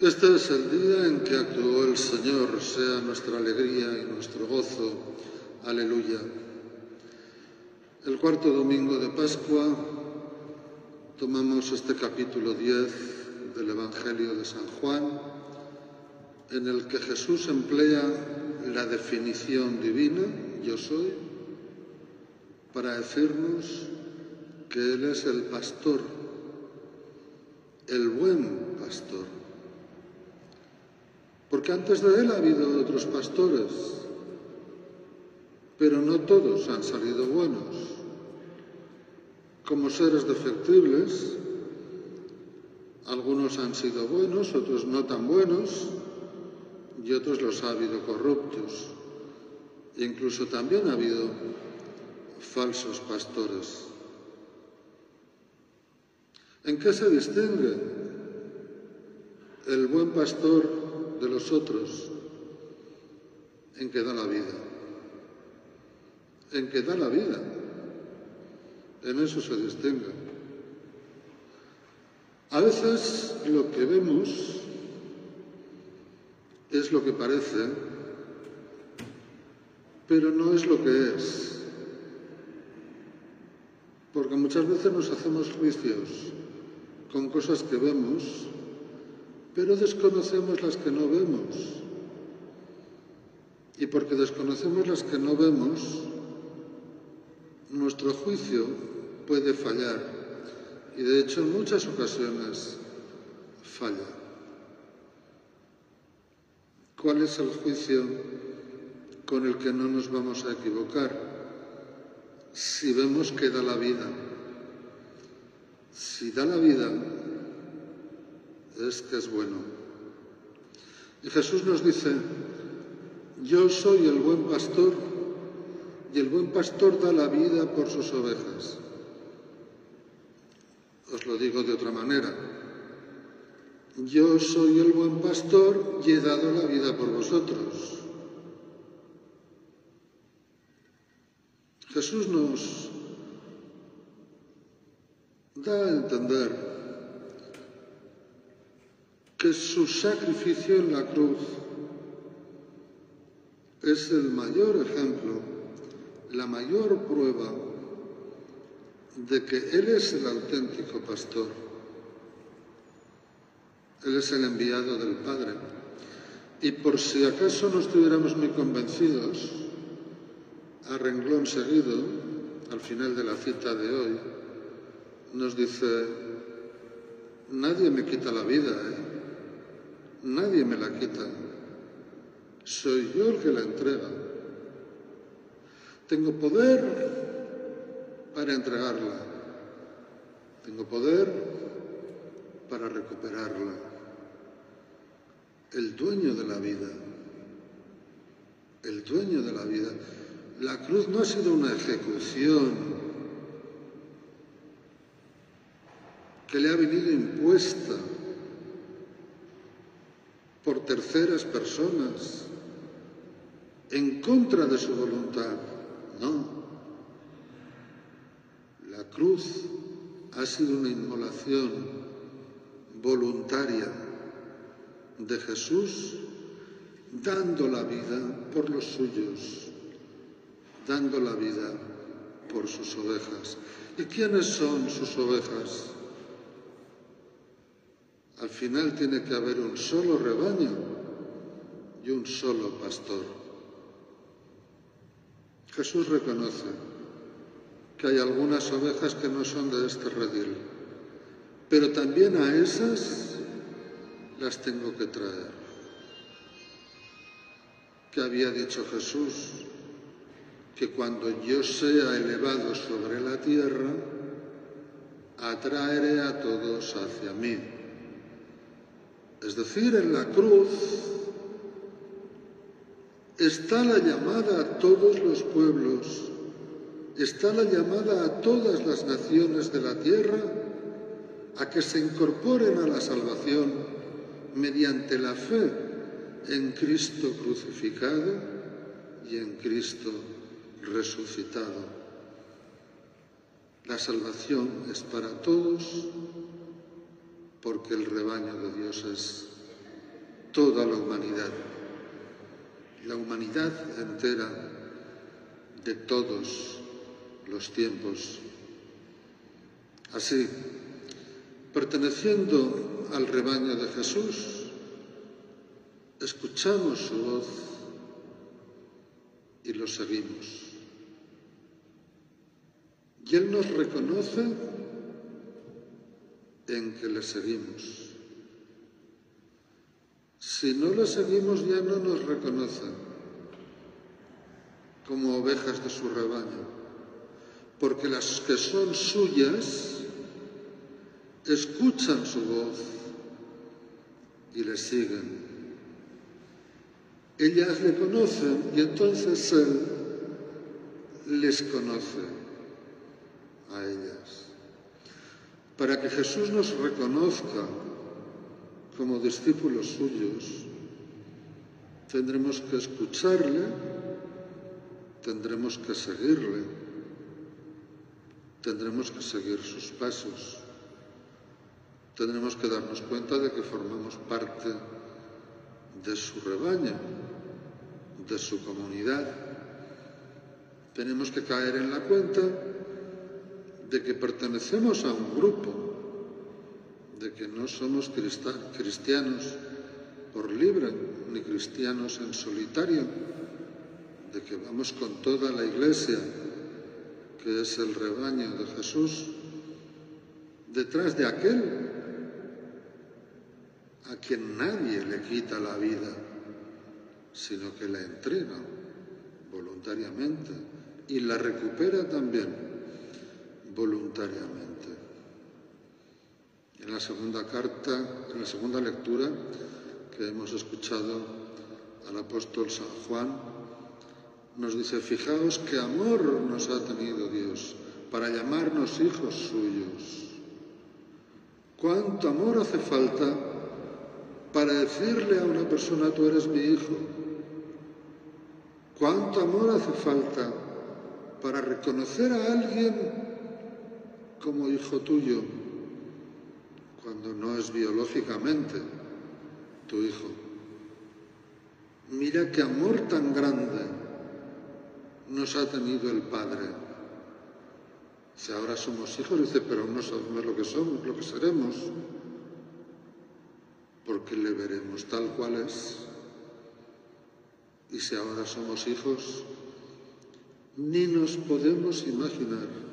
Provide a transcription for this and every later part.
Este es el día en que actuó el Señor, sea nuestra alegría y nuestro gozo. Aleluya. El cuarto domingo de Pascua tomamos este capítulo 10 del Evangelio de San Juan, en el que Jesús emplea la definición divina, yo soy, para decirnos que Él es el pastor, el buen pastor antes de él ha habido otros pastores, pero no todos han salido buenos. Como seres defectibles, algunos han sido buenos, otros no tan buenos, y otros los ha habido corruptos. incluso también ha habido falsos pastores. ¿En qué se distingue el buen pastor de los otros en que da la vida. En que da la vida. En eso se distingue. A veces lo que vemos es lo que parece, pero no es lo que es. Porque muchas veces nos hacemos juicios con cosas que vemos pero desconocemos las que no vemos. Y porque desconocemos las que no vemos, nuestro juicio puede fallar. Y de hecho en muchas ocasiones falla. ¿Cuál es el juicio con el que no nos vamos a equivocar? Si vemos que da la vida. Si da la vida, es que es bueno. Y Jesús nos dice, yo soy el buen pastor y el buen pastor da la vida por sus ovejas. Os lo digo de otra manera. Yo soy el buen pastor y he dado la vida por vosotros. Jesús nos da a entender que su sacrificio en la cruz es el mayor ejemplo, la mayor prueba de que Él es el auténtico pastor. Él es el enviado del Padre. Y por si acaso no estuviéramos muy convencidos, a renglón seguido, al final de la cita de hoy, nos dice, nadie me quita la vida, ¿eh? Nadie me la quita. Soy yo el que la entrega. Tengo poder para entregarla. Tengo poder para recuperarla. El dueño de la vida. El dueño de la vida. La cruz no ha sido una ejecución que le ha venido impuesta terceras personas en contra de su voluntad. No. La cruz ha sido una inmolación voluntaria de Jesús dando la vida por los suyos, dando la vida por sus ovejas. ¿Y quiénes son sus ovejas? Al final tiene que haber un solo rebaño y un solo pastor. Jesús reconoce que hay algunas ovejas que no son de este redil, pero también a esas las tengo que traer. Que había dicho Jesús que cuando yo sea elevado sobre la tierra, atraeré a todos hacia mí. Es decir, en la cruz está la llamada a todos los pueblos, está la llamada a todas las naciones de la tierra a que se incorporen a la salvación mediante la fe en Cristo crucificado y en Cristo resucitado. La salvación es para todos porque el rebaño de Dios es toda la humanidad, la humanidad entera de todos los tiempos. Así, perteneciendo al rebaño de Jesús, escuchamos su voz y lo seguimos. Y Él nos reconoce en que le seguimos. Si no le seguimos ya no nos reconoce como ovejas de su rebaño, porque las que son suyas escuchan su voz y le siguen. Ellas le conocen y entonces Él les conoce a ellas. Para que Jesús nos reconozca como discípulos suyos, tendremos que escucharle, tendremos que seguirle, tendremos que seguir sus pasos, tendremos que darnos cuenta de que formamos parte de su rebaño, de su comunidad. Tenemos que caer en la cuenta de que pertenecemos a un grupo, de que no somos cristianos por libre, ni cristianos en solitario, de que vamos con toda la iglesia, que es el rebaño de Jesús, detrás de aquel a quien nadie le quita la vida, sino que la entrega voluntariamente y la recupera también voluntariamente. En la segunda carta, en la segunda lectura que hemos escuchado al apóstol San Juan, nos dice, fijaos qué amor nos ha tenido Dios para llamarnos hijos suyos. ¿Cuánto amor hace falta para decirle a una persona, tú eres mi hijo? ¿Cuánto amor hace falta para reconocer a alguien como hijo tuyo cuando no es biológicamente tu hijo. Mira qué amor tan grande nos ha tenido el Padre. Si ahora somos hijos, dice, pero no sabemos lo que somos, lo que seremos, porque le veremos tal cual es. Y si ahora somos hijos, ni nos podemos imaginar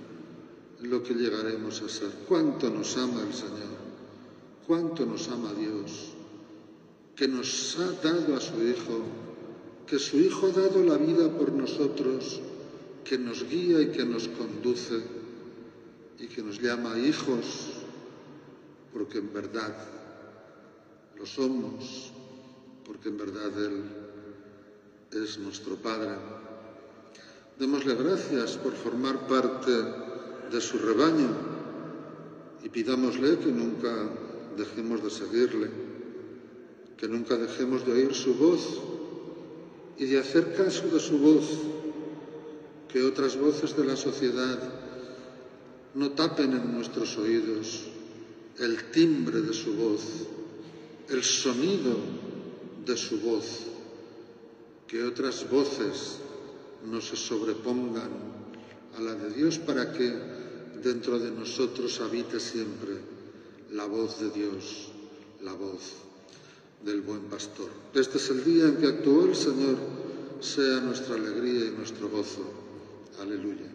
lo que llegaremos a ser. Cuánto nos ama el Señor, cuánto nos ama Dios, que nos ha dado a su Hijo, que su Hijo ha dado la vida por nosotros, que nos guía y que nos conduce y que nos llama hijos, porque en verdad lo somos, porque en verdad Él es nuestro Padre. Démosle gracias por formar parte de su rebaño y pidámosle que nunca dejemos de seguirle, que nunca dejemos de oír su voz y de hacer caso de su voz, que otras voces de la sociedad no tapen en nuestros oídos el timbre de su voz, el sonido de su voz, que otras voces no se sobrepongan a la de Dios para que dentro de nosotros habite siempre la voz de Dios, la voz del buen pastor. Este es el día en que actuó el Señor, sea nuestra alegría y nuestro gozo. Aleluya.